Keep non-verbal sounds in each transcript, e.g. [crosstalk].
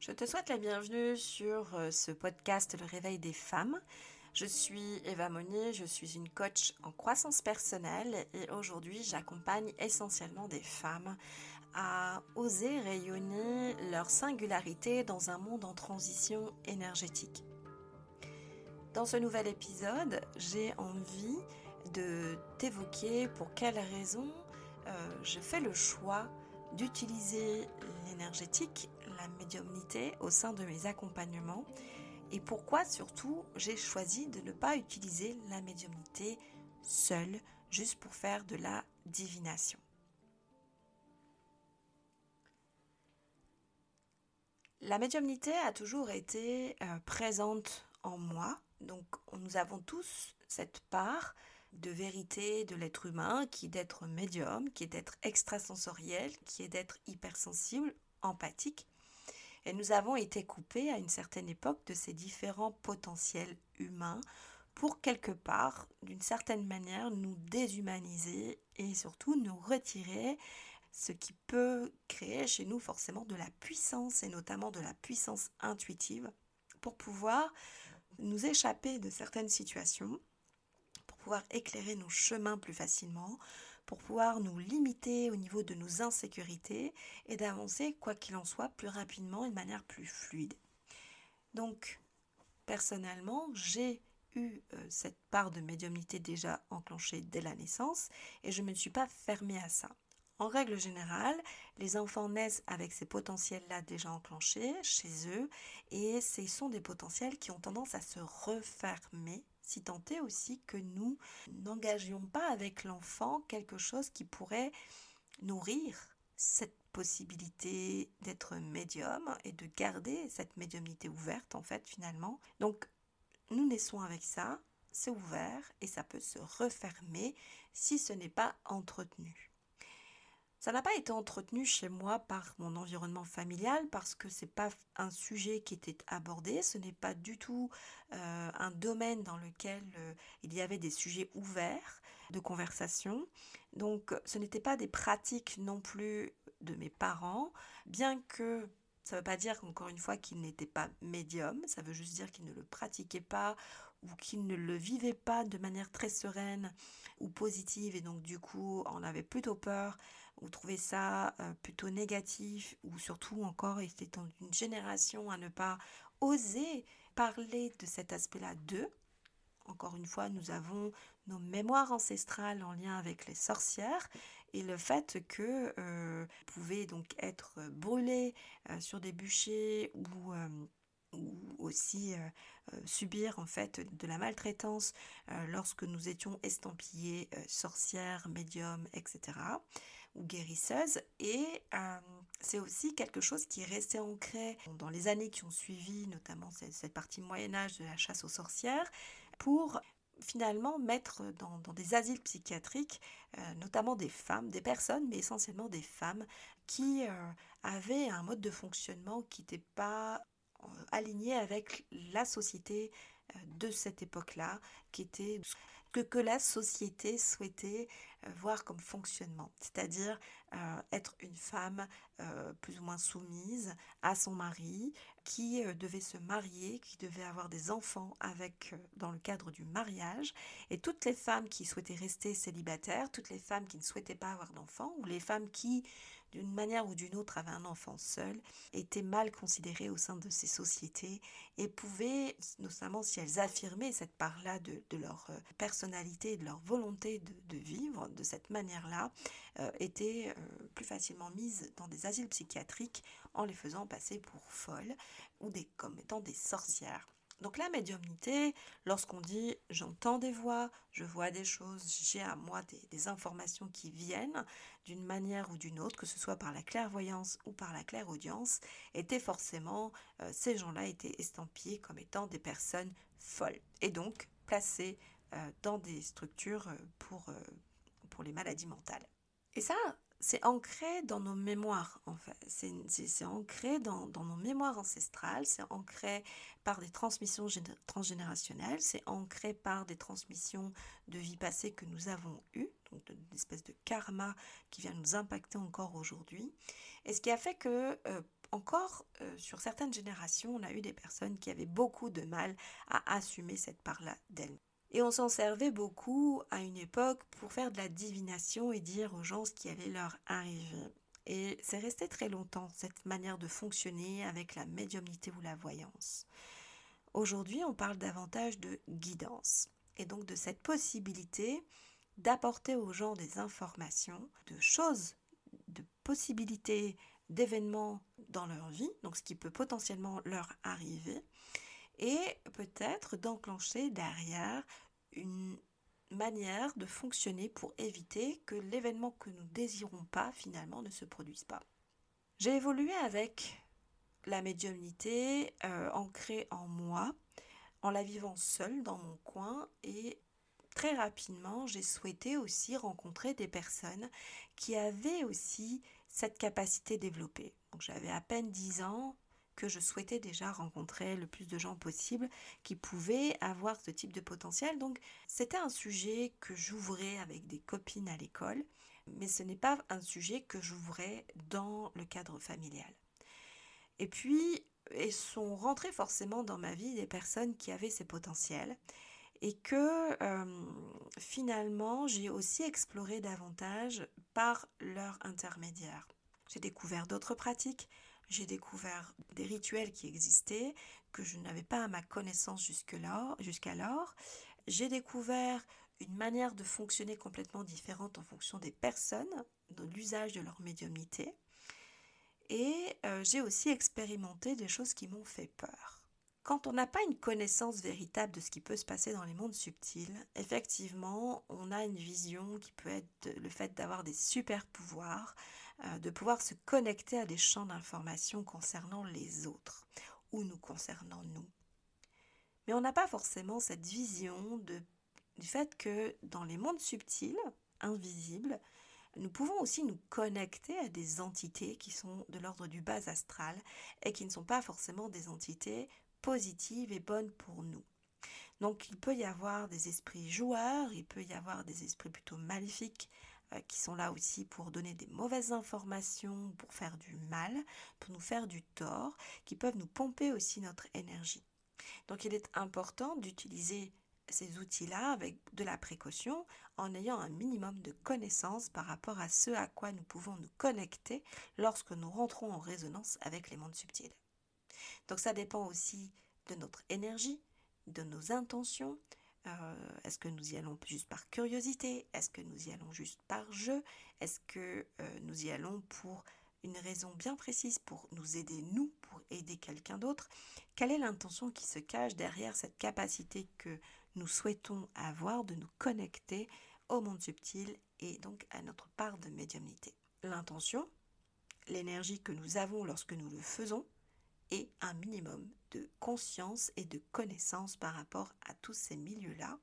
Je te souhaite la bienvenue sur euh, ce podcast Le réveil des femmes. Je suis Eva Monnier, je suis une coach en croissance personnelle et aujourd'hui j'accompagne essentiellement des femmes à oser rayonner leur singularité dans un monde en transition énergétique. Dans ce nouvel épisode, j'ai envie de t'évoquer pour quelles raisons euh, je fais le choix d'utiliser l'énergétique, la médiumnité au sein de mes accompagnements et pourquoi surtout j'ai choisi de ne pas utiliser la médiumnité seule juste pour faire de la divination. La médiumnité a toujours été euh, présente en moi, donc nous avons tous cette part de vérité de l'être humain, qui est d'être médium, qui est d'être extrasensoriel, qui est d'être hypersensible, empathique. Et nous avons été coupés à une certaine époque de ces différents potentiels humains pour quelque part, d'une certaine manière, nous déshumaniser et surtout nous retirer ce qui peut créer chez nous forcément de la puissance et notamment de la puissance intuitive pour pouvoir nous échapper de certaines situations pouvoir éclairer nos chemins plus facilement, pour pouvoir nous limiter au niveau de nos insécurités et d'avancer, quoi qu'il en soit, plus rapidement et de manière plus fluide. Donc, personnellement, j'ai eu euh, cette part de médiumnité déjà enclenchée dès la naissance et je ne me suis pas fermée à ça. En règle générale, les enfants naissent avec ces potentiels-là déjà enclenchés chez eux et ce sont des potentiels qui ont tendance à se refermer si tant est aussi que nous n'engagions pas avec l'enfant quelque chose qui pourrait nourrir cette possibilité d'être médium et de garder cette médiumnité ouverte en fait finalement. Donc nous naissons avec ça, c'est ouvert et ça peut se refermer si ce n'est pas entretenu. Ça n'a pas été entretenu chez moi par mon environnement familial parce que c'est pas un sujet qui était abordé, ce n'est pas du tout euh, un domaine dans lequel euh, il y avait des sujets ouverts de conversation. Donc ce n'était pas des pratiques non plus de mes parents, bien que ça ne veut pas dire, encore une fois, qu'ils n'étaient pas médiums, ça veut juste dire qu'ils ne le pratiquaient pas ou qu'ils ne le vivaient pas de manière très sereine ou positive et donc du coup on avait plutôt peur ou trouvaient ça euh, plutôt négatif ou surtout encore étaient dans une génération à ne pas oser parler de cet aspect-là d'eux. Encore une fois, nous avons nos mémoires ancestrales en lien avec les sorcières et le fait que euh, pouvaient donc être brûlés euh, sur des bûchers ou euh, aussi subir en fait de la maltraitance lorsque nous étions estampillés sorcières, médiums, etc. ou guérisseuses. Et c'est aussi quelque chose qui est resté ancré dans les années qui ont suivi, notamment cette, partie Moyen Âge de la chasse aux sorcières, pour finalement mettre dans, des asiles psychiatriques, euh, notamment des femmes, des personnes, mais essentiellement des femmes, qui euh, avaient un mode de fonctionnement qui n'était pas euh, aligné avec la société de cette époque-là, qui était que, que la société souhaitait voir comme fonctionnement, c'est-à-dire être une femme plus ou moins soumise à son mari, qui euh, devait se marier, qui devait avoir des enfants avec euh, dans le cadre du mariage, et toutes les femmes qui souhaitaient rester célibataires, toutes les femmes qui ne souhaitaient pas avoir d'enfants, ou les femmes qui, d'une manière ou d'une autre, avaient un enfant seul, étaient mal considérées au sein de ces sociétés et pouvaient, notamment si elles affirmaient cette part-là de, leur euh, personnalité, de leur volonté de, vivre de cette manière-là, étaient plus facilement mises dans des asiles psychiatriques en les faisant passer pour folles ou des, comme étant des sorcières. Donc la médiumnité, lorsqu'on dit j'entends des voix, je vois des choses, j'ai à moi des, informations qui viennent d'une manière ou d'une autre, que ce soit par la clairvoyance ou par la clairaudience, était forcément, euh, ces gens-là étaient estampillés comme étant des personnes folles et donc placés euh, dans des structures euh, pour, pour les maladies mentales. Et ça, c'est ancré dans nos mémoires, en fait. C'est ancré dans, nos mémoires ancestrales, c'est ancré par des transmissions transgénérationnelles, c'est ancré par des transmissions de vie passée que nous avons eues, donc une espèce de karma qui vient nous impacter encore aujourd'hui. Et ce qui a fait que, euh, encore, euh, sur certaines générations, on a eu des personnes qui avaient beaucoup de mal à assumer cette part-là d'elles. Et on s'en servait beaucoup à une époque pour faire de la divination et dire aux gens ce qui allait leur arriver. Et c'est resté très longtemps, cette manière de fonctionner avec la médiumnité ou la voyance. Aujourd'hui, on parle davantage de guidance et donc de cette possibilité d'apporter aux gens des informations, de choses, de possibilités d'événements dans leur vie, donc ce qui peut potentiellement leur arriver, et peut-être d'enclencher derrière une manière de fonctionner pour éviter que l'événement que nous désirons pas finalement ne se produise pas. J'ai évolué avec la médiumnité euh, ancrée en moi, en la vivant seule dans mon coin et très rapidement j'ai souhaité aussi rencontrer des personnes qui avaient aussi cette capacité développée. Donc j'avais à peine 10 ans, que je souhaitais déjà rencontrer le plus de gens possible qui pouvaient avoir ce type de potentiel. Donc c'était un sujet que j'ouvrais avec des copines à l'école, mais ce n'est pas un sujet que j'ouvrais dans le cadre familial. Et puis, et sont rentrées forcément dans ma vie des personnes qui avaient ces potentiels et que euh, finalement j'ai aussi exploré davantage par leur intermédiaire. J'ai découvert d'autres pratiques, j'ai découvert des rituels qui existaient, que je n'avais pas à ma connaissance jusqu'alors. J'ai découvert une manière de fonctionner complètement différente en fonction des personnes, de l'usage de leur médiumnité. Et euh, j'ai aussi expérimenté des choses qui m'ont fait peur. Quand on n'a pas une connaissance véritable de ce qui peut se passer dans les mondes subtils, effectivement, on a une vision qui peut être le fait d'avoir des super pouvoirs, de pouvoir se connecter à des champs d'information concernant les autres ou nous concernant nous. Mais on n'a pas forcément cette vision de, du fait que dans les mondes subtils, invisibles, nous pouvons aussi nous connecter à des entités qui sont de l'ordre du bas astral et qui ne sont pas forcément des entités positives et bonnes pour nous. Donc il peut y avoir des esprits joueurs, il peut y avoir des esprits plutôt maléfiques, euh, qui sont là aussi pour donner des mauvaises informations, pour faire du mal, pour nous faire du tort, qui peuvent nous pomper aussi notre énergie. Donc il est important d'utiliser ces outils-là avec de la précaution en ayant un minimum de connaissances par rapport à ce à quoi nous pouvons nous connecter lorsque nous rentrons en résonance avec les mondes subtils. Donc ça dépend aussi de notre énergie, de nos intentions, euh, est-ce que nous y allons juste par curiosité? Est-ce que nous y allons juste par jeu? Est-ce que euh, nous y allons pour une raison bien précise pour nous aider, nous, pour aider quelqu'un d'autre? Quelle est l'intention qui se cache derrière cette capacité que nous souhaitons avoir de nous connecter au monde subtil et donc à notre part de médiumnité? L'intention, l'énergie que nous avons lorsque nous le faisons, et un minimum de conscience et de connaissance par rapport à tous ces milieux-là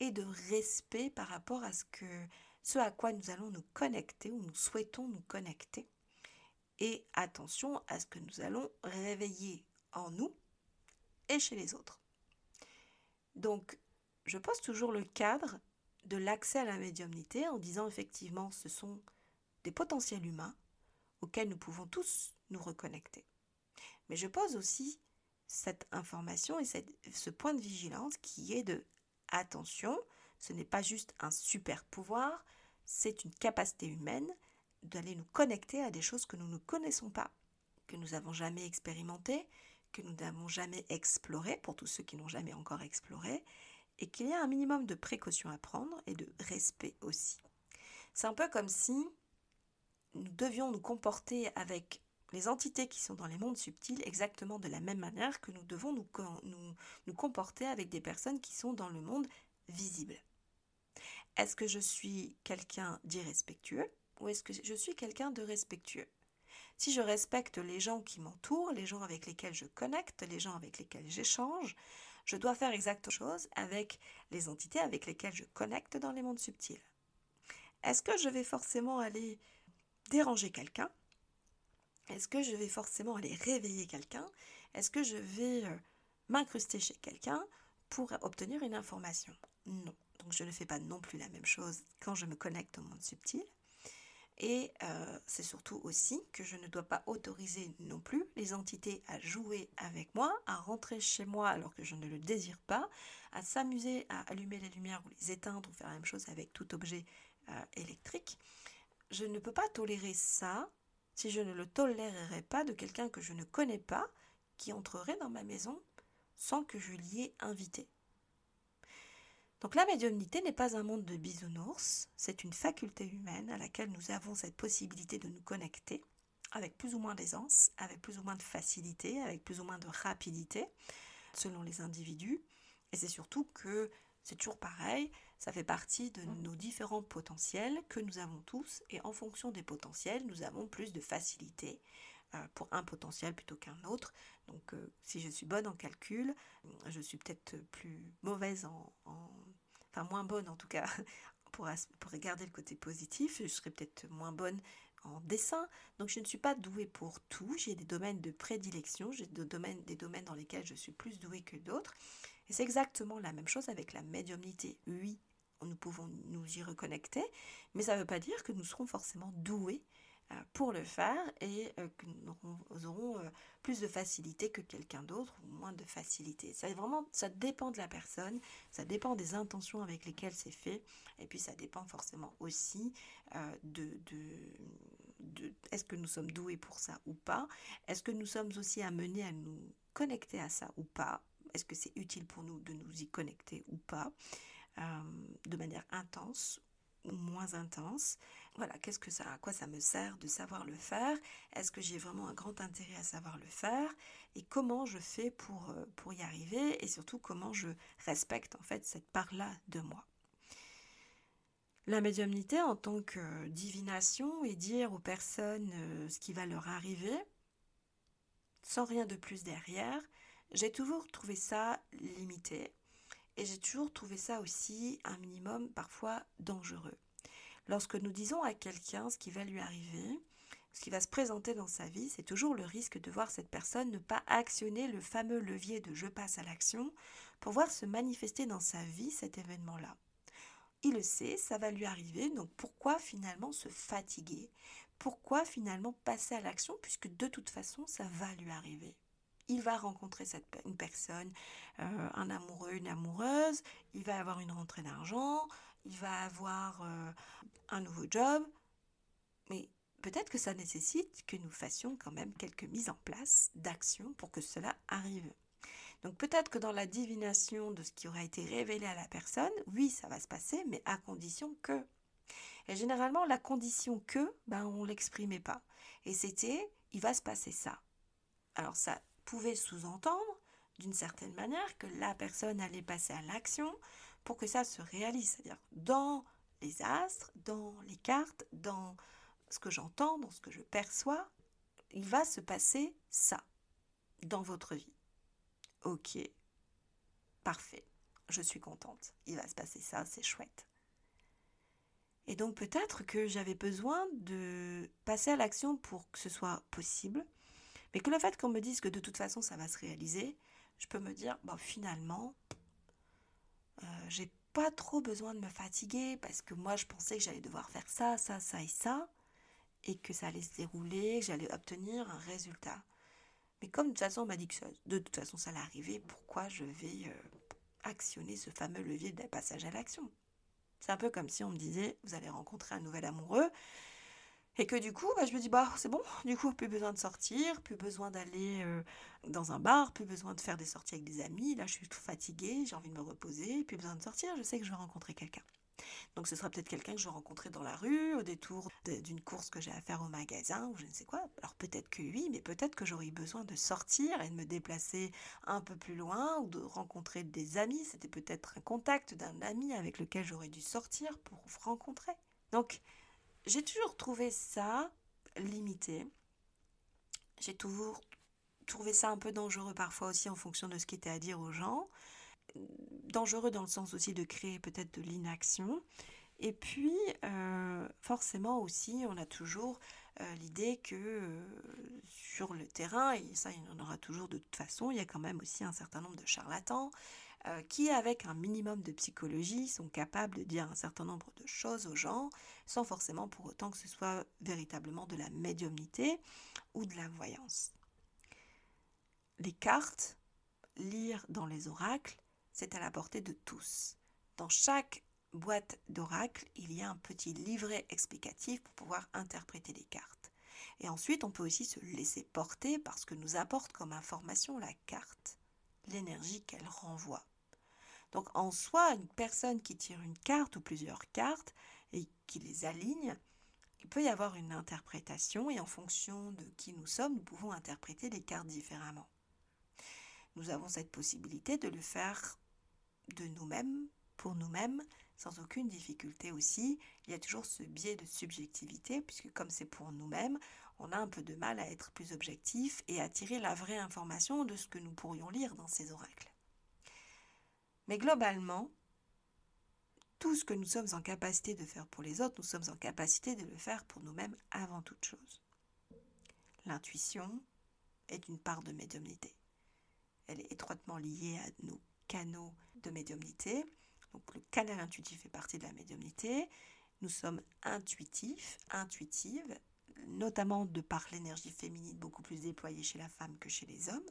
et de respect par rapport à ce à quoi nous allons nous connecter ou nous souhaitons nous connecter et attention à ce que nous allons réveiller en nous et chez les autres. Donc, je pose toujours le cadre de l'accès à la médiumnité en disant effectivement ce sont des potentiels humains auxquels nous pouvons tous nous reconnecter. Mais je pose aussi cette information et ce point de vigilance qui est de attention, ce n'est pas juste un super pouvoir, c'est une capacité humaine d'aller nous connecter à des choses que nous ne connaissons pas, que nous n'avons jamais expérimentées, que nous n'avons jamais explorées, pour tous ceux qui n'ont jamais encore exploré, et qu'il y a un minimum de précaution à prendre et de respect aussi. C'est un peu comme si nous devions nous comporter avec les entités qui sont dans les mondes subtils exactement de la même manière que nous devons nous, nous, comporter avec des personnes qui sont dans le monde visible. Est-ce que je suis quelqu'un d'irrespectueux ou est-ce que je suis quelqu'un de respectueux? Si je respecte les gens qui m'entourent, les gens avec lesquels je connecte, les gens avec lesquels j'échange, je dois faire exactement chose avec les entités avec lesquelles je connecte dans les mondes subtils. Est-ce que je vais forcément aller déranger quelqu'un? Est-ce que je vais forcément aller réveiller quelqu'un? Est-ce que je vais euh, m'incruster chez quelqu'un pour obtenir une information? Non. Donc je ne fais pas non plus la même chose quand je me connecte au monde subtil. Et euh, c'est surtout aussi que je ne dois pas autoriser non plus les entités à jouer avec moi, à rentrer chez moi alors que je ne le désire pas, à s'amuser à allumer les lumières ou les éteindre ou faire la même chose avec tout objet euh, électrique. Je ne peux pas tolérer ça si je ne le tolérerais pas de quelqu'un que je ne connais pas qui entrerait dans ma maison sans que je l'y ai invité. Donc la médiumnité n'est pas un monde de bisounours, c'est une faculté humaine à laquelle nous avons cette possibilité de nous connecter avec plus ou moins d'aisance, avec plus ou moins de facilité, avec plus ou moins de rapidité, selon les individus. Et c'est surtout que c'est toujours pareil, ça fait partie de nos différents potentiels que nous avons tous, et en fonction des potentiels, nous avons plus de facilité euh, pour un potentiel plutôt qu'un autre. Donc euh, si je suis bonne en calcul, je suis peut-être plus mauvaise en, Enfin moins bonne en tout cas, [laughs] pour, pour regarder le côté positif, je serais peut-être moins bonne en dessin. Donc je ne suis pas douée pour tout. J'ai des domaines de prédilection, j'ai des domaines, des domaines dans lesquels je suis plus douée que d'autres. Et c'est exactement la même chose avec la médiumnité. Oui, nous pouvons nous y reconnecter, mais ça ne veut pas dire que nous serons forcément doués euh, pour le faire et euh, que nous aurons euh, plus de facilité que quelqu'un d'autre ou moins de facilité. Ça, dépend de la personne, ça dépend des intentions avec lesquelles c'est fait et puis ça dépend forcément aussi de, est-ce que nous sommes doués pour ça ou pas, est-ce que nous sommes aussi amenés à nous connecter à ça ou pas, est-ce que c'est utile pour nous de nous y connecter ou pas, de manière intense ou moins intense? Voilà, qu'est-ce que ça, à quoi ça me sert de savoir le faire? Est-ce que j'ai vraiment un grand intérêt à savoir le faire? Et comment je fais pour, euh, pour y arriver? Et surtout, comment je respecte en fait cette part-là de moi? La médiumnité en tant que divination et dire aux personnes euh, ce qui va leur arriver, sans rien de plus derrière, j'ai toujours trouvé ça limité et j'ai toujours trouvé ça aussi un minimum parfois dangereux. Lorsque nous disons à quelqu'un ce qui va lui arriver, ce qui va se présenter dans sa vie, c'est toujours le risque de voir cette personne ne pas actionner le fameux levier de je passe à l'action pour voir se manifester dans sa vie cet événement-là. Il le sait, ça va lui arriver, donc pourquoi finalement se fatiguer? Pourquoi finalement passer à l'action puisque de toute façon ça va lui arriver? Il va rencontrer cette, une personne, euh, un amoureux, une amoureuse, il va avoir une rentrée d'argent, il va avoir euh, un nouveau job, mais peut-être que ça nécessite que nous fassions quand même quelques mises en place d'actions pour que cela arrive. Donc peut-être que dans la divination de ce qui aura été révélé à la personne, oui, ça va se passer, mais à condition que. Et généralement, la condition que, ben, on ne l'exprimait pas. Et c'était, il va se passer ça. Alors ça pouvait sous-entendre, d'une certaine manière, que la personne allait passer à l'action pour que ça se réalise. C'est-à-dire dans les astres, dans les cartes, dans ce que j'entends, dans ce que je perçois, il va se passer ça dans votre vie. Ok, parfait, je suis contente, il va se passer ça, c'est chouette. Et donc peut-être que j'avais besoin de passer à l'action pour que ce soit possible, mais que le fait qu'on me dise que de toute façon ça va se réaliser, je peux me dire, bon, finalement, euh, j'ai pas trop besoin de me fatiguer parce que moi je pensais que j'allais devoir faire ça, ça, ça et ça, et que ça allait se dérouler, que j'allais obtenir un résultat. Mais comme de toute façon on m'a dit que de toute façon ça allait arriver, pourquoi je vais euh, actionner ce fameux levier de passage à l'action? C'est un peu comme si on me disait, vous allez rencontrer un nouvel amoureux, et que du coup, bah, je me dis, bah, c'est bon, du coup, plus besoin de sortir, plus besoin d'aller euh, dans un bar, plus besoin de faire des sorties avec des amis. Là, je suis tout fatiguée, j'ai envie de me reposer, plus besoin de sortir, je sais que je vais rencontrer quelqu'un. Donc ce sera peut-être quelqu'un que je vais rencontrer dans la rue, au détour d'une course que j'ai à faire au magasin, ou je ne sais quoi. Alors peut-être que oui, mais peut-être que j'aurai besoin de sortir et de me déplacer un peu plus loin, ou de rencontrer des amis. C'était peut-être un contact d'un ami avec lequel j'aurais dû sortir pour rencontrer. Donc j'ai toujours trouvé ça limité. J'ai toujours trouvé ça un peu dangereux parfois aussi en fonction de ce qui était à dire aux gens. Dangereux dans le sens aussi de créer peut-être de l'inaction. Et puis, euh, forcément aussi, on a toujours euh, l'idée que euh, sur le terrain, et ça il y en aura toujours de toute façon, il y a quand même aussi un certain nombre de charlatans, euh, qui, avec un minimum de psychologie, sont capables de dire un certain nombre de choses aux gens, sans forcément pour autant que ce soit véritablement de la médiumnité ou de la voyance. Les cartes, lire dans les oracles, c'est à la portée de tous. Dans chaque boîte d'oracle, il y a un petit livret explicatif pour pouvoir interpréter les cartes. Et ensuite, on peut aussi se laisser porter parce que nous apporte comme information la carte, l'énergie qu'elle renvoie. Donc en soi, une personne qui tire une carte ou plusieurs cartes et qui les aligne, il peut y avoir une interprétation et en fonction de qui nous sommes, nous pouvons interpréter les cartes différemment. Nous avons cette possibilité de le faire de nous-mêmes, pour nous-mêmes, sans aucune difficulté aussi. Il y a toujours ce biais de subjectivité, puisque comme c'est pour nous-mêmes, on a un peu de mal à être plus objectif et à tirer la vraie information de ce que nous pourrions lire dans ces oracles. Mais globalement, tout ce que nous sommes en capacité de faire pour les autres, nous sommes en capacité de le faire pour nous-mêmes avant toute chose. L'intuition est une part de médiumnité. Elle est étroitement liée à nos canaux de médiumnité. Donc le canal intuitif fait partie de la médiumnité. Nous sommes intuitifs, intuitives, notamment de par l'énergie féminine beaucoup plus déployée chez la femme que chez les hommes.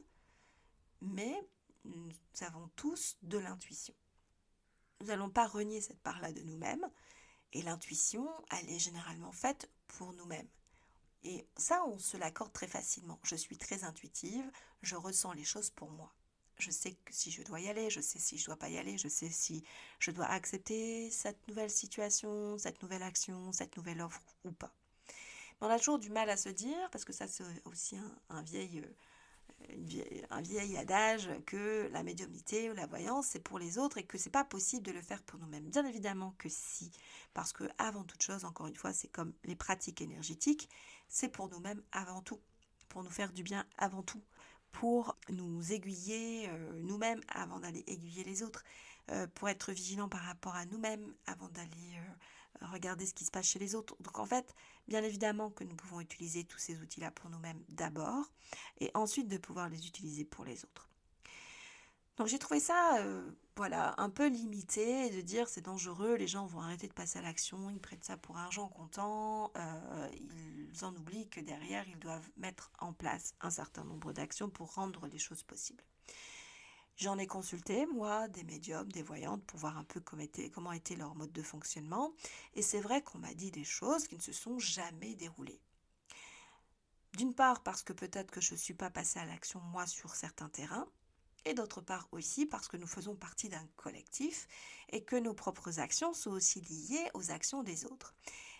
Mais nous avons tous de l'intuition. Nous n'allons pas renier cette part-là de nous-mêmes. Et l'intuition, elle est généralement faite pour nous-mêmes. Et ça, on se l'accorde très facilement. Je suis très intuitive, je ressens les choses pour moi. Je sais que si je dois y aller, je sais si je dois pas y aller, je sais si je dois accepter cette nouvelle situation, cette nouvelle action, cette nouvelle offre ou pas. On a toujours du mal à se dire, parce que ça c'est aussi un, vieil, euh, un vieil adage, que la médiumnité ou la voyance c'est pour les autres et que c'est pas possible de le faire pour nous-mêmes. Bien évidemment que si, parce que avant toute chose, encore une fois, c'est comme les pratiques énergétiques, c'est pour nous-mêmes avant tout, pour nous faire du bien avant tout pour nous aiguiller euh, nous-mêmes avant d'aller aiguiller les autres, euh, pour être vigilant par rapport à nous-mêmes avant d'aller regarder ce qui se passe chez les autres. Donc en fait, bien évidemment que nous pouvons utiliser tous ces outils-là pour nous-mêmes d'abord, et ensuite de pouvoir les utiliser pour les autres. Donc j'ai trouvé ça voilà, un peu limité de dire c'est dangereux, les gens vont arrêter de passer à l'action, ils prêtent ça pour argent comptant, euh, ils en oublient que derrière ils doivent mettre en place un certain nombre d'actions pour rendre les choses possibles. J'en ai consulté, moi, des médiums, des voyantes, pour voir un peu comment était, comment était leur mode de fonctionnement. Et c'est vrai qu'on m'a dit des choses qui ne se sont jamais déroulées. D'une part parce que peut-être que je ne suis pas passée à l'action moi sur certains terrains, et d'autre part aussi parce que nous faisons partie d'un collectif et que nos propres actions sont aussi liées aux actions des autres.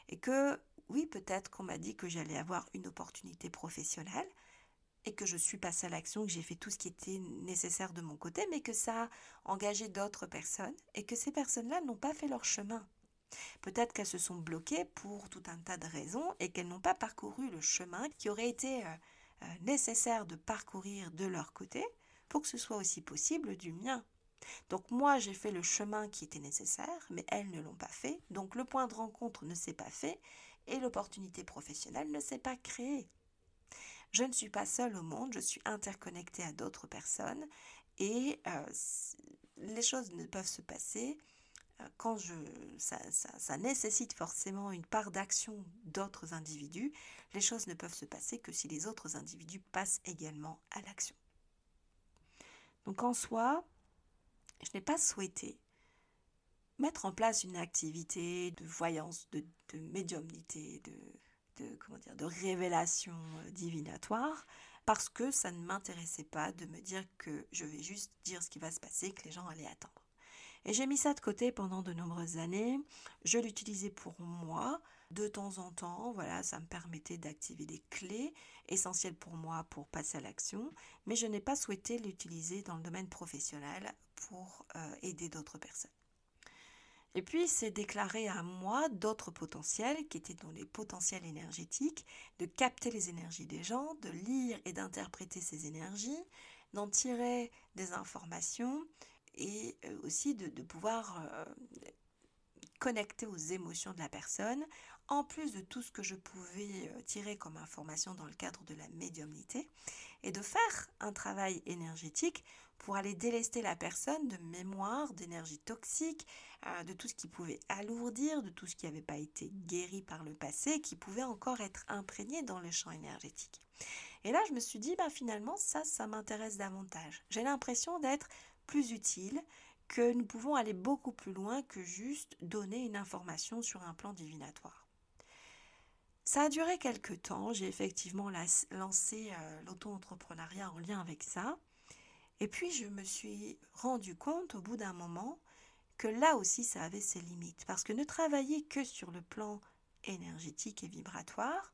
Et que oui, peut-être qu'on m'a dit que j'allais avoir une opportunité professionnelle et que je suis passée à l'action, que j'ai fait tout ce qui était nécessaire de mon côté, mais que ça a engagé d'autres personnes et que ces personnes-là n'ont pas fait leur chemin. Peut-être qu'elles se sont bloquées pour tout un tas de raisons et qu'elles n'ont pas parcouru le chemin qui aurait été euh, euh, nécessaire de parcourir de leur côté pour que ce soit aussi possible du mien. Donc moi j'ai fait le chemin qui était nécessaire, mais elles ne l'ont pas fait, donc le point de rencontre ne s'est pas fait et l'opportunité professionnelle ne s'est pas créée. Je ne suis pas seule au monde, je suis interconnectée à d'autres personnes et euh, les choses ne peuvent se passer euh, quand je, ça, ça nécessite forcément une part d'action d'autres individus. Les choses ne peuvent se passer que si les autres individus passent également à l'action. Donc en soi, je n'ai pas souhaité mettre en place une activité de voyance, de, médiumnité, de, de, comment dire, de révélation euh, divinatoire, parce que ça ne m'intéressait pas de me dire que je vais juste dire ce qui va se passer, que les gens allaient attendre. Et j'ai mis ça de côté pendant de nombreuses années. Je l'utilisais pour moi, de temps en temps, voilà, ça me permettait d'activer des clés essentielles pour moi pour passer à l'action, mais je n'ai pas souhaité l'utiliser dans le domaine professionnel pour euh, aider d'autres personnes. Et puis, c'est déclaré à moi d'autres potentiels qui étaient dans les potentiels énergétiques, de capter les énergies des gens, de lire et d'interpréter ces énergies, d'en tirer des informations et euh, aussi de, pouvoir euh, connecter aux émotions de la personne. En plus de tout ce que je pouvais euh, tirer comme information dans le cadre de la médiumnité, et de faire un travail énergétique pour aller délester la personne de mémoire, d'énergie toxique, euh, de tout ce qui pouvait alourdir, de tout ce qui n'avait pas été guéri par le passé, qui pouvait encore être imprégné dans le champ énergétique. Et là, je me suis dit, bah, finalement, ça, ça m'intéresse davantage. J'ai l'impression d'être plus utile, que nous pouvons aller beaucoup plus loin que juste donner une information sur un plan divinatoire. Ça a duré quelques temps, j'ai effectivement lancé euh, l'auto-entrepreneuriat en lien avec ça. Et puis je me suis rendu compte au bout d'un moment que là aussi ça avait ses limites. Parce que ne travailler que sur le plan énergétique et vibratoire,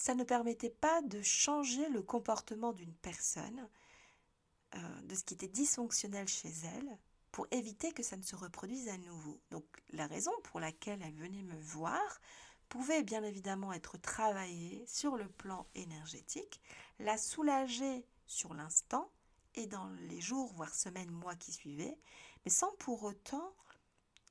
ça ne permettait pas de changer le comportement d'une personne, euh, de ce qui était dysfonctionnel chez elle, pour éviter que ça ne se reproduise à nouveau. Donc la raison pour laquelle elle venait me voir pouvait bien évidemment être travaillée sur le plan énergétique, la soulager sur l'instant et dans les jours, voire semaines, mois qui suivaient, mais sans pour autant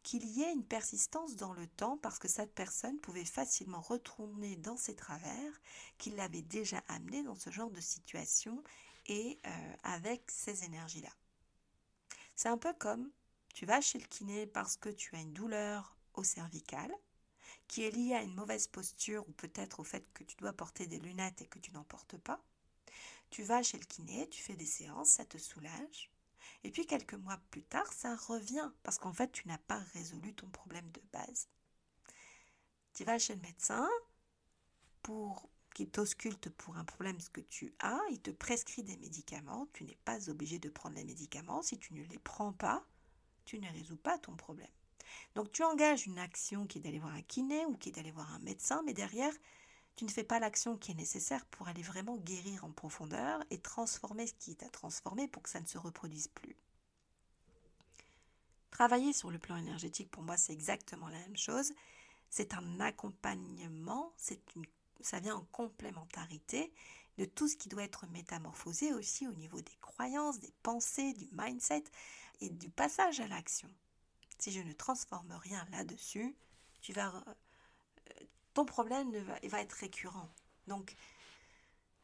qu'il y ait une persistance dans le temps parce que cette personne pouvait facilement retourner dans ses travers, qu'il l'avait déjà amené dans ce genre de situation et euh, avec ces énergies-là. C'est un peu comme tu vas chez le kiné parce que tu as une douleur au cervical qui est liée à une mauvaise posture ou peut-être au fait que tu dois porter des lunettes et que tu n'en portes pas. Tu vas chez le kiné, tu fais des séances, ça te soulage. Et puis quelques mois plus tard, ça revient parce qu'en fait, tu n'as pas résolu ton problème de base. Tu vas chez le médecin pour qu'il t'ausculte pour un problème ce que tu as, il te prescrit des médicaments, tu n'es pas obligé de prendre les médicaments, si tu ne les prends pas, tu ne résous pas ton problème. Donc tu engages une action qui est d'aller voir un kiné ou qui est d'aller voir un médecin, mais derrière, tu ne fais pas l'action qui est nécessaire pour aller vraiment guérir en profondeur et transformer ce qui t'a transformé pour que ça ne se reproduise plus. Travailler sur le plan énergétique, pour moi, c'est exactement la même chose. C'est un accompagnement, une, ça vient en complémentarité de tout ce qui doit être métamorphosé aussi au niveau des croyances, des pensées, du mindset et du passage à l'action. Si je ne transforme rien là-dessus, tu vas ton problème va, être récurrent. Donc,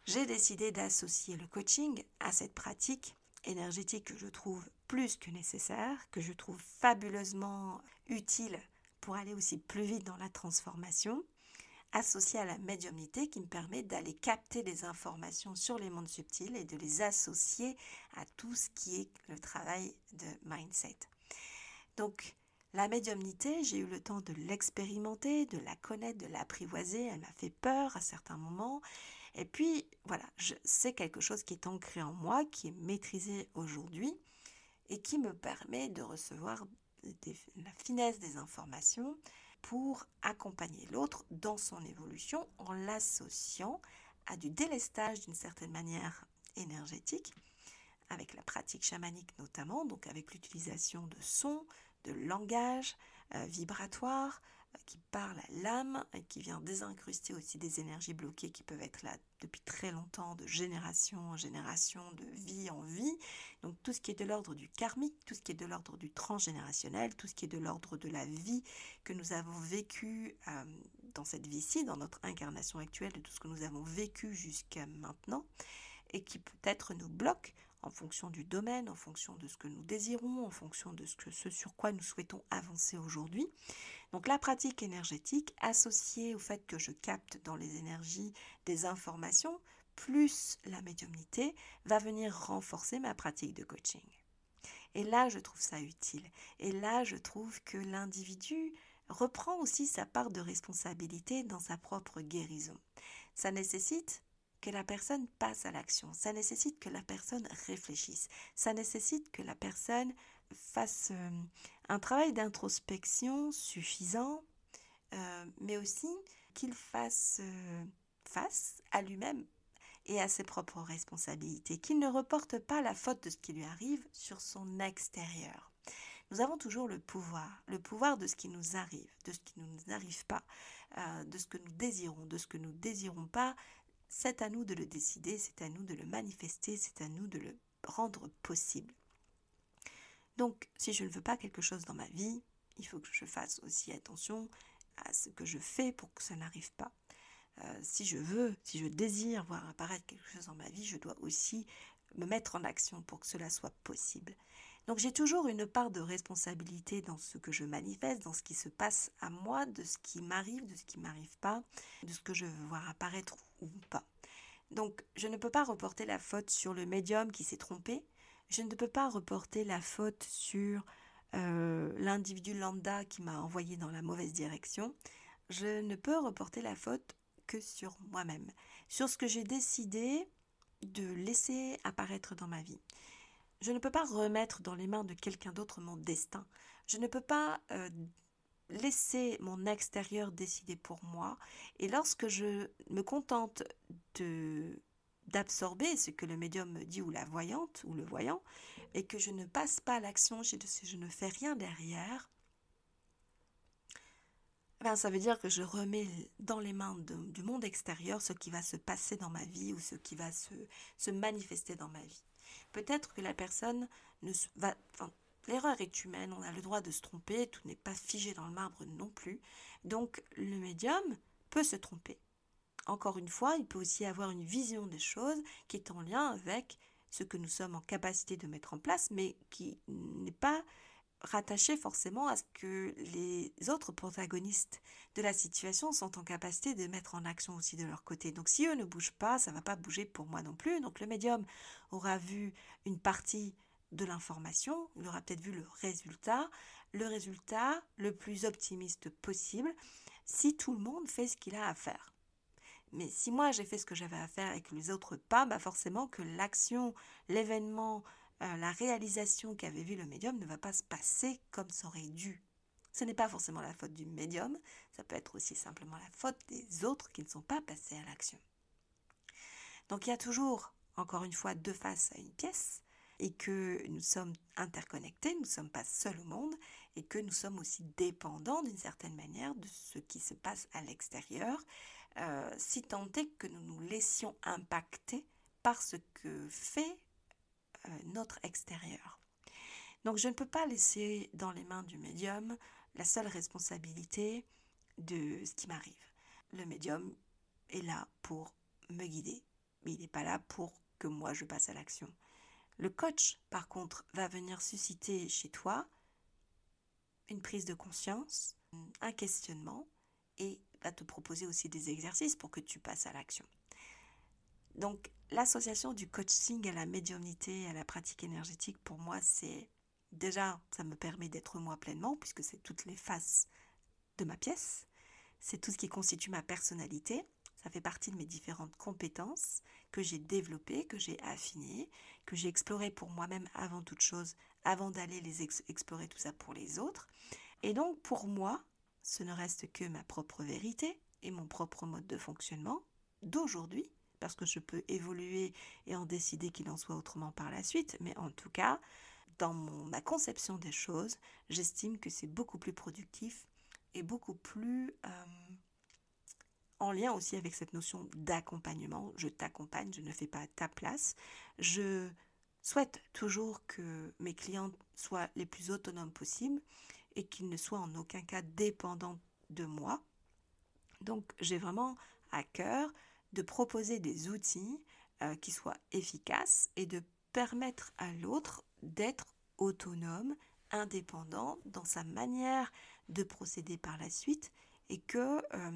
j'ai décidé d'associer le coaching à cette pratique énergétique que je trouve plus que nécessaire, que je trouve fabuleusement utile pour aller aussi plus vite dans la transformation, associée à la médiumnité qui me permet d'aller capter des informations sur les mondes subtils et de les associer à tout ce qui est le travail de mindset. Donc, la médiumnité, j'ai eu le temps de l'expérimenter, de la connaître, de l'apprivoiser. Elle m'a fait peur à certains moments. Et puis, voilà, c'est quelque chose qui est ancré en moi, qui est maîtrisé aujourd'hui et qui me permet de recevoir la finesse des informations pour accompagner l'autre dans son évolution en l'associant à du délestage d'une certaine manière énergétique, avec la pratique chamanique notamment, donc avec l'utilisation de sons, de langage euh, vibratoire euh, qui parle à l'âme et qui vient désincruster aussi des énergies bloquées qui peuvent être là depuis très longtemps, de génération en génération, de vie en vie. Donc tout ce qui est de l'ordre du karmique, tout ce qui est de l'ordre du transgénérationnel, tout ce qui est de l'ordre de la vie que nous avons vécu euh, dans cette vie-ci, dans notre incarnation actuelle, de tout ce que nous avons vécu jusqu'à maintenant et qui peut-être nous bloque en fonction du domaine, en fonction de ce que nous désirons, en fonction de ce, que, ce sur quoi nous souhaitons avancer aujourd'hui. Donc la pratique énergétique associée au fait que je capte dans les énergies des informations, plus la médiumnité, va venir renforcer ma pratique de coaching. Et là, je trouve ça utile. Et là, je trouve que l'individu reprend aussi sa part de responsabilité dans sa propre guérison. Ça nécessite que la personne passe à l'action. Ça nécessite que la personne réfléchisse. Ça nécessite que la personne fasse euh, un travail d'introspection suffisant, euh, mais aussi qu'il fasse euh, face à lui-même et à ses propres responsabilités, qu'il ne reporte pas la faute de ce qui lui arrive sur son extérieur. Nous avons toujours le pouvoir, le pouvoir de ce qui nous arrive, de ce qui ne nous arrive pas, de ce que nous désirons, de ce que nous désirons pas, c'est à nous de le décider, c'est à nous de le manifester, c'est à nous de le rendre possible. Donc, si je ne veux pas quelque chose dans ma vie, il faut que je fasse aussi attention à ce que je fais pour que ça n'arrive pas. euh, si je veux, si je désire voir apparaître quelque chose dans ma vie, je dois aussi me mettre en action pour que cela soit possible. Donc j'ai toujours une part de responsabilité dans ce que je manifeste, dans ce qui se passe à moi, de ce qui m'arrive, de ce qui m'arrive pas, de ce que je veux voir apparaître ou pas. Donc je ne peux pas reporter la faute sur le médium qui s'est trompé, je ne peux pas reporter la faute sur euh, l'individu lambda qui m'a envoyé dans la mauvaise direction, je ne peux reporter la faute que sur moi-même, sur ce que j'ai décidé de laisser apparaître dans ma vie. Je ne peux pas remettre dans les mains de quelqu'un d'autre mon destin. Je ne peux pas euh, laisser mon extérieur décider pour moi. Et lorsque je me contente d'absorber ce que le médium me dit ou la voyante ou le voyant, et que je ne passe pas à l'action, je, je ne fais rien derrière, ben, ça veut dire que je remets dans les mains du monde extérieur ce qui va se passer dans ma vie ou ce qui va se, se manifester dans ma vie. Peut-être que la personne ne va... L'erreur est humaine, on a le droit de se tromper, tout n'est pas figé dans le marbre non plus. Donc le médium peut se tromper. Encore une fois, il peut aussi avoir une vision des choses qui est en lien avec ce que nous sommes en capacité de mettre en place, mais qui n'est pas rattaché forcément à ce que les autres protagonistes de la situation sont en capacité de mettre en action aussi de leur côté. Donc si eux ne bougent pas, ça ne va pas bouger pour moi non plus. Donc le médium aura vu une partie de l'information, il aura peut-être vu le résultat, le résultat le plus optimiste possible, si tout le monde fait ce qu'il a à faire. Mais si moi j'ai fait ce que j'avais à faire et que les autres pas, bah forcément que l'action, l'événement, euh, la réalisation qu'avait vu le médium ne va pas se passer comme ça aurait dû. Ce n'est pas forcément la faute du médium, ça peut être aussi simplement la faute des autres qui ne sont pas passés à l'action. Donc il y a toujours, encore une fois, deux faces à une pièce et que nous sommes interconnectés, nous ne sommes pas seuls au monde et que nous sommes aussi dépendants d'une certaine manière de ce qui se passe à l'extérieur, euh, si tant est que nous nous laissions impacter par ce que fait notre extérieur. Donc je ne peux pas laisser dans les mains du médium la seule responsabilité de ce qui m'arrive. Le médium est là pour me guider, mais il n'est pas là pour que moi je passe à l'action. Le coach, par contre, va venir susciter chez toi une prise de conscience, un questionnement, et va te proposer aussi des exercices pour que tu passes à l'action. Donc l'association du coaching à la médiumnité, à la pratique énergétique, pour moi, c'est déjà, ça me permet d'être moi pleinement, puisque c'est toutes les faces de ma pièce, c'est tout ce qui constitue ma personnalité, ça fait partie de mes différentes compétences que j'ai développées, que j'ai affinées, que j'ai explorées pour moi-même avant toute chose, avant d'aller les explorer tout ça pour les autres. Et donc pour moi, ce ne reste que ma propre vérité et mon propre mode de fonctionnement d'aujourd'hui parce que je peux évoluer et en décider qu'il en soit autrement par la suite, mais en tout cas, dans ma conception des choses, j'estime que c'est beaucoup plus productif et beaucoup plus euh, en lien aussi avec cette notion d'accompagnement. Je t'accompagne, je ne fais pas ta place. Je souhaite toujours que mes clients soient les plus autonomes possibles et qu'ils ne soient en aucun cas dépendants de moi. Donc j'ai vraiment à cœur de proposer des outils euh, qui soient efficaces et de permettre à l'autre d'être autonome, indépendant dans sa manière de procéder par la suite et que euh,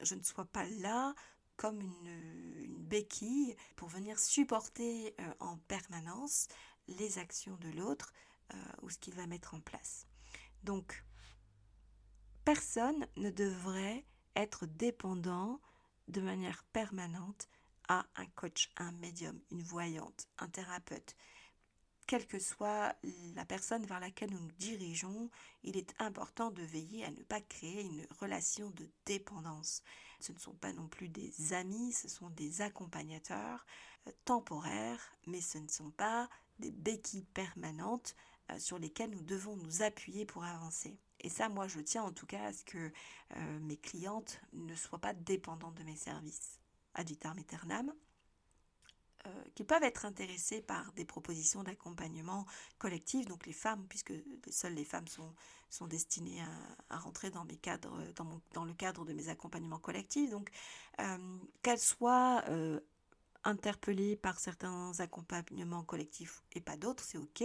je ne sois pas là comme une, béquille pour venir supporter euh, en permanence les actions de l'autre ou ce qu'il va mettre en place. Donc, personne ne devrait être dépendant de manière permanente à un coach, un médium, une voyante, un thérapeute. Quelle que soit la personne vers laquelle nous nous dirigeons, il est important de veiller à ne pas créer une relation de dépendance. Ce ne sont pas non plus des amis, ce sont des accompagnateurs euh, temporaires, mais ce ne sont pas des béquilles permanentes euh, sur lesquelles nous devons nous appuyer pour avancer. Et ça, moi, je tiens en tout cas à ce que euh, mes clientes ne soient pas dépendantes de mes services. Ad vitam aeternam. euh, qui peuvent être intéressés par des propositions d'accompagnement collectif, donc les femmes, puisque seules les femmes sont, sont destinées à, rentrer dans, mes cadres, dans, le cadre de mes accompagnements collectifs. Donc, euh, qu'elles soient euh, interpellées par certains accompagnements collectifs et pas d'autres, c'est OK.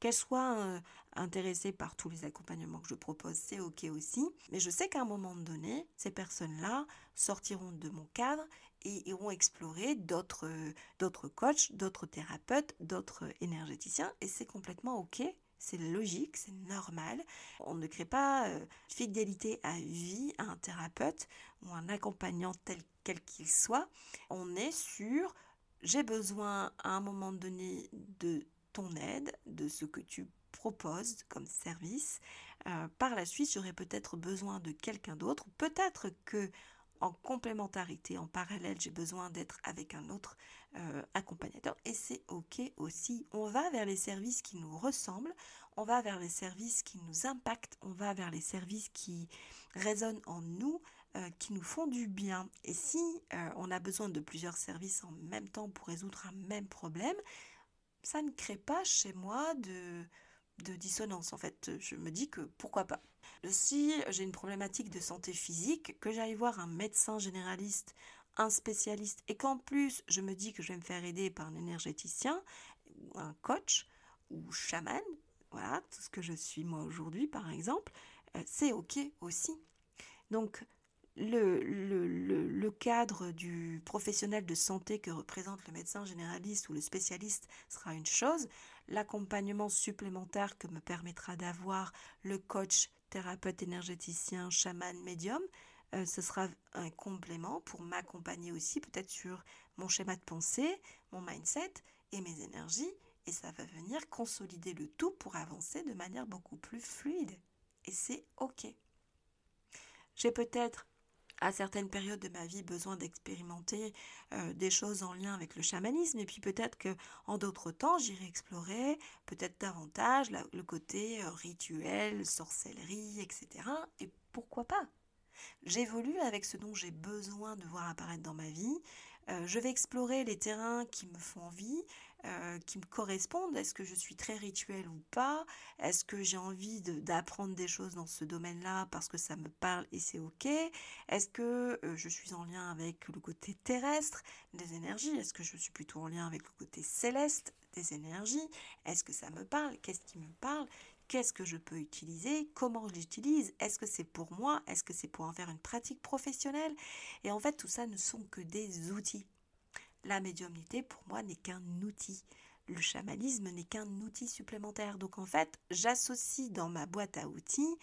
Qu'elles soient intéressées par tous les accompagnements que je propose, c'est OK aussi. Mais je sais qu'à un moment donné, ces personnes-là sortiront de mon cadre et iront explorer d'autres d'autres coachs, d'autres thérapeutes, d'autres énergéticiens et c'est complètement OK. C'est logique, c'est normal. On ne crée pas euh, fidélité à vie à un thérapeute ou un accompagnant tel quel qu'il soit. On est sur j'ai besoin à un moment donné de ton aide, de ce que tu proposes comme service. Euh, par la suite, j'aurai peut-être besoin de quelqu'un d'autre. Peut-être que en complémentarité, en parallèle, j'ai besoin d'être avec un autre euh, accompagnateur et c'est ok aussi. On va vers les services qui nous ressemblent, on va vers les services qui nous impactent, on va vers les services qui résonnent en nous, euh, qui nous font du bien. Et si euh, on a besoin de plusieurs services en même temps pour résoudre un même problème, ça ne crée pas chez moi de, de dissonance. En fait, je me dis que pourquoi pas. Si j'ai une problématique de santé physique, que j'aille voir un médecin généraliste, un spécialiste, et qu'en plus je me dis que je vais me faire aider par un énergéticien, ou un coach, ou chaman, voilà, tout ce que je suis moi aujourd'hui par exemple, euh, c'est ok aussi. Donc le, le, le, cadre du professionnel de santé que représente le médecin généraliste ou le spécialiste sera une chose, l'accompagnement supplémentaire que me permettra d'avoir le coach thérapeute énergéticien, chaman, médium, euh, ce sera un complément pour m'accompagner aussi peut-être sur mon schéma de pensée, mon mindset et mes énergies. Et ça va venir consolider le tout pour avancer de manière beaucoup plus fluide. Et c'est OK. J'ai peut-être à certaines périodes de ma vie besoin d'expérimenter euh, des choses en lien avec le chamanisme et puis peut-être que en d'autres temps j'irai explorer peut-être davantage le côté euh, rituel, sorcellerie, etc. Et pourquoi pas? J'évolue avec ce dont j'ai besoin de voir apparaître dans ma vie. Euh, je vais explorer les terrains qui me font envie, euh, qui me correspondent. Est-ce que je suis très rituel ou pas? Est-ce que j'ai envie d'apprendre des choses dans ce domaine-là parce que ça me parle et c'est ok? Est-ce que euh, je suis en lien avec le côté terrestre des énergies? Est-ce que je suis plutôt en lien avec le côté céleste des énergies? Est-ce que ça me parle? Qu'est-ce qui me parle? Qu'est-ce que je peux utiliser Comment je l'utilise Est-ce que c'est pour moi Est-ce que c'est pour en faire une pratique professionnelle Et en fait, tout ça ne sont que des outils. La médiumnité, pour moi, n'est qu'un outil. Le chamanisme n'est qu'un outil supplémentaire. Donc en fait, j'associe dans ma boîte à outils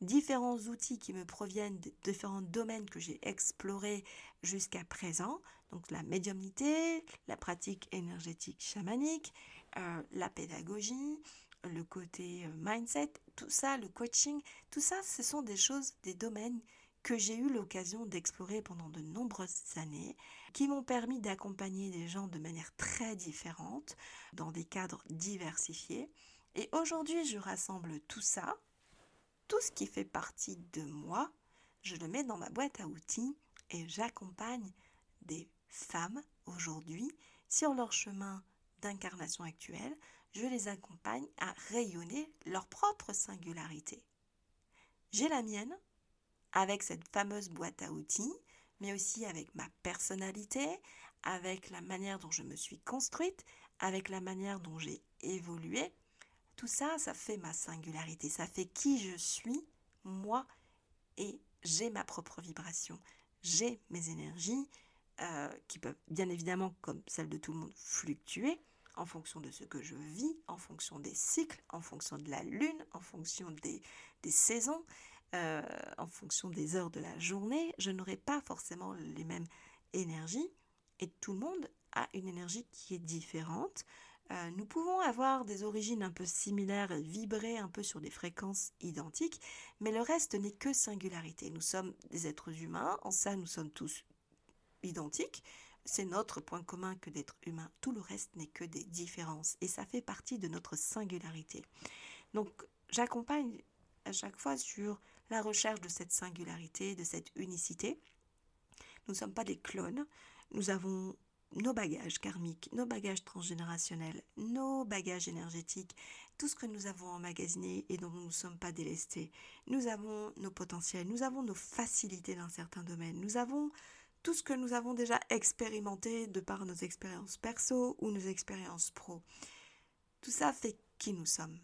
différents outils qui me proviennent de différents domaines que j'ai explorés jusqu'à présent. Donc la médiumnité, la pratique énergétique chamanique, euh, la pédagogie, le côté euh, mindset, tout ça, le coaching, tout ça, ce sont des choses, des domaines que j'ai eu l'occasion d'explorer pendant de nombreuses années, qui m'ont permis d'accompagner des gens de manière très différente, dans des cadres diversifiés. Et aujourd'hui, je rassemble tout ça, tout ce qui fait partie de moi, je le mets dans ma boîte à outils et j'accompagne des femmes aujourd'hui sur leur chemin d'incarnation actuelle. Je les accompagne à rayonner leur propre singularité. J'ai la mienne, avec cette fameuse boîte à outils, mais aussi avec ma personnalité, avec la manière dont je me suis construite, avec la manière dont j'ai évolué. Tout ça, ça fait ma singularité, ça fait qui je suis, moi, et j'ai ma propre vibration, j'ai mes énergies, euh, qui peuvent bien évidemment, comme celle de tout le monde, fluctuer en fonction de ce que je vis, en fonction des cycles, en fonction de la lune, en fonction des, des saisons. Euh, en fonction des heures de la journée, je n'aurai pas forcément les mêmes énergies et tout le monde a une énergie qui est différente. Euh, nous pouvons avoir des origines un peu similaires, vibrer un peu sur des fréquences identiques, mais le reste n'est que singularité. Nous sommes des êtres humains, en ça nous sommes tous identiques. C'est notre point commun que d'être humain. Tout le reste n'est que des différences et ça fait partie de notre singularité. Donc j'accompagne à chaque fois sur la recherche de cette singularité, de cette unicité. Nous ne sommes pas des clones, nous avons nos bagages karmiques, nos bagages transgénérationnels, nos bagages énergétiques, tout ce que nous avons emmagasiné et dont nous ne sommes pas délestés. Nous avons nos potentiels, nous avons nos facilités dans certains domaines, nous avons tout ce que nous avons déjà expérimenté de par nos expériences perso ou nos expériences pro. Tout ça fait qui nous sommes.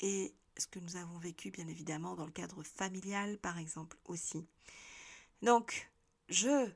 Et ce que nous avons vécu, bien évidemment, dans le cadre familial, par exemple, aussi. Donc, je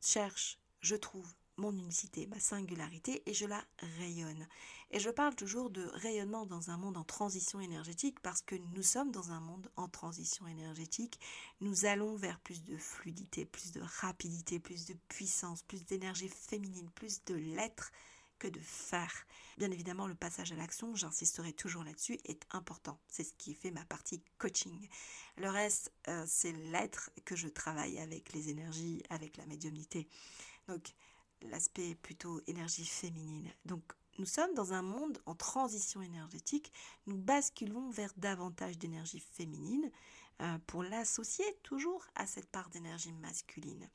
cherche, je trouve mon unicité, ma singularité, et je la rayonne. Et je parle toujours de rayonnement dans un monde en transition énergétique parce que nous sommes dans un monde en transition énergétique. Nous allons vers plus de fluidité, plus de rapidité, plus de puissance, plus d'énergie féminine, plus de l'être que de faire. Bien évidemment, le passage à l'action, j'insisterai toujours là-dessus, est important. C'est ce qui fait ma partie coaching. Le reste, euh, c'est l'être que je travaille avec les énergies, avec la médiumnité. Donc, l'aspect plutôt énergie féminine. Donc, nous sommes dans un monde en transition énergétique, nous basculons vers davantage d'énergie féminine euh, pour l'associer toujours à cette part d'énergie masculine.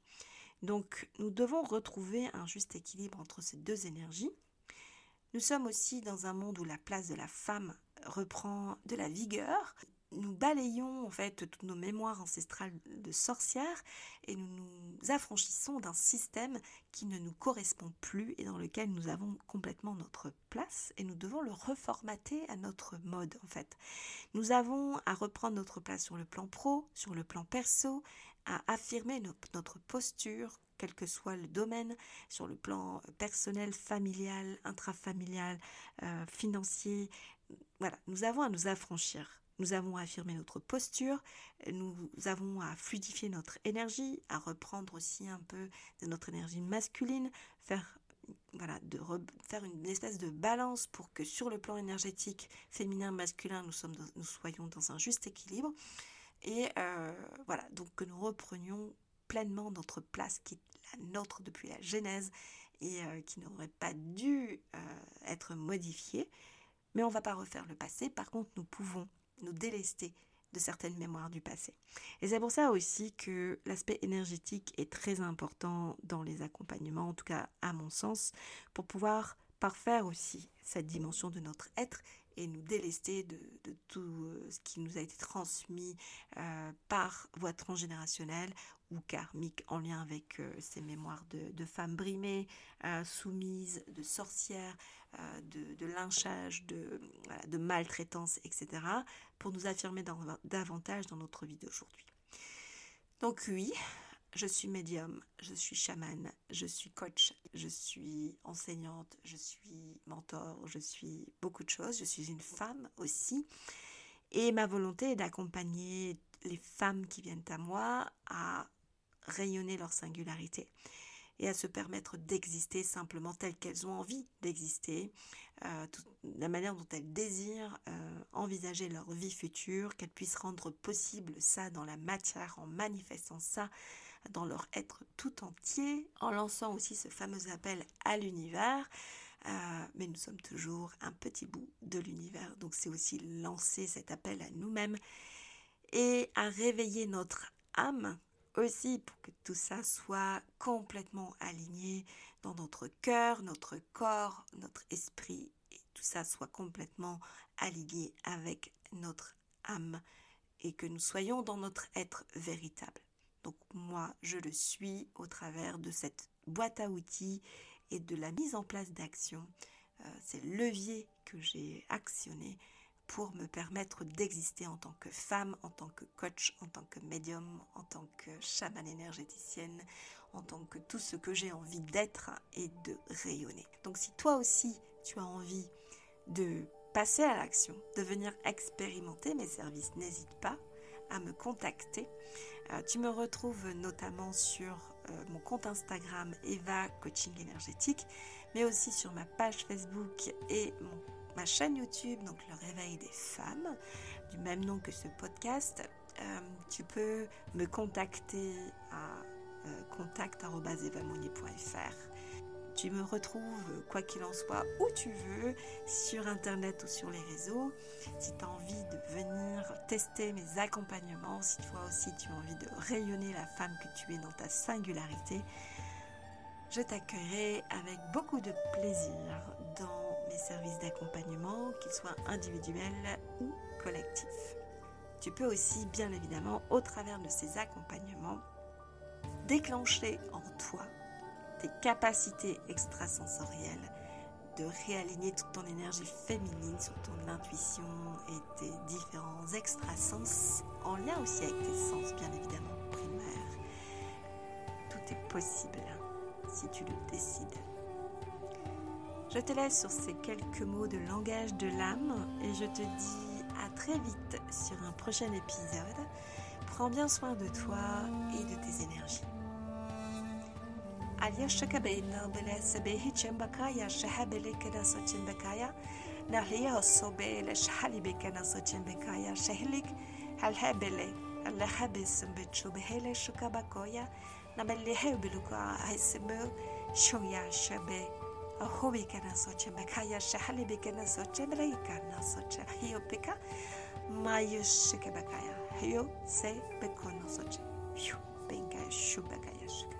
Donc nous devons retrouver un juste équilibre entre ces deux énergies. Nous sommes aussi dans un monde où la place de la femme reprend de la vigueur nous balayons en fait toutes nos mémoires ancestrales de sorcières et nous nous affranchissons d'un système qui ne nous correspond plus et dans lequel nous avons complètement notre place et nous devons le reformater à notre mode en fait. Nous avons à reprendre notre place sur le plan pro, sur le plan perso, à affirmer notre posture quel que soit le domaine, sur le plan personnel, familial, intrafamilial, euh, financier. Voilà, nous avons à nous affranchir nous avons à affirmer notre posture, nous avons à fluidifier notre énergie, à reprendre aussi un peu de notre énergie masculine, faire voilà, de faire une espèce de balance pour que sur le plan énergétique féminin masculin nous soyons dans un juste équilibre. Et euh, voilà donc que nous reprenions pleinement notre place qui est la nôtre depuis la Genèse et euh, qui n'aurait pas dû euh, être modifiée. Mais on ne va pas refaire le passé. Par contre nous pouvons nous délester de certaines mémoires du passé. Et c'est pour ça aussi que l'aspect énergétique est très important dans les accompagnements, en tout cas à mon sens, pour pouvoir parfaire aussi cette dimension de notre être et nous délester de, tout euh, ce qui nous a été transmis euh, par voie transgénérationnelle ou karmique en lien avec euh, ces mémoires de, femmes brimées, soumises, de sorcières, de, lynchage, de, de maltraitance, etc., pour nous affirmer davantage dans notre vie d'aujourd'hui. Donc oui, je suis médium, je suis chamane, je suis coach, je suis enseignante, je suis mentor, je suis beaucoup de choses, je suis une femme aussi. Et ma volonté est d'accompagner les femmes qui viennent à moi à rayonner leur singularité et à se permettre d'exister simplement telles qu'elles ont envie d'exister, euh, la manière dont elles désirent euh, envisager leur vie future, qu'elles puissent rendre possible ça dans la matière en manifestant ça dans leur être tout entier, en lançant aussi ce fameux appel à l'univers. Euh, mais nous sommes toujours un petit bout de l'univers, donc c'est aussi lancer cet appel à nous-mêmes et à réveiller notre âme aussi pour que tout ça soit complètement aligné dans notre cœur, notre corps, notre esprit et tout ça soit complètement aligné avec notre âme et que nous soyons dans notre être véritable. Donc moi, je le suis au travers de cette boîte à outils et de la mise en place d'actions. Euh, c'est le levier que j'ai actionné pour me permettre d'exister en tant que femme, en tant que coach, en tant que médium, en tant que chamane énergéticienne, en tant que tout ce que j'ai envie d'être et de rayonner. Donc si toi aussi tu as envie de passer à l'action, de venir expérimenter mes services, n'hésite pas à me contacter. Euh, tu me retrouves notamment sur euh, mon compte Instagram Eva Coaching Énergétique, mais aussi sur ma page Facebook et ma chaîne YouTube, donc Le Réveil des Femmes, du même nom que ce podcast. Euh, tu peux me contacter à contact.evamounier.fr tu me retrouves, quoi qu'il en soit, où tu veux, sur Internet ou sur les réseaux. Si tu as envie de venir tester mes accompagnements, si toi aussi tu as envie de rayonner la femme que tu es dans ta singularité, Je t'accueillerai avec beaucoup de plaisir dans mes services d'accompagnement, qu'ils soient individuels ou collectifs. Tu peux aussi, bien évidemment, au travers de ces accompagnements, déclencher en toi tes capacités extrasensorielles, de réaligner toute ton énergie féminine sur ton intuition et tes différents extrasens, en lien aussi avec tes sens, bien évidemment, primaires. Tout est possible si tu le décides. Je te laisse sur ces quelques mots de langage de l'âme et je te dis à très vite sur un prochain épisode. Prends bien soin de toi et de tes énergies. ho bikana soche me kaya shahali bikana soche bela ikana soche hiyo pika mayush ke bakaya hiyo se bekono soche hiyo benga shu bakaya shuk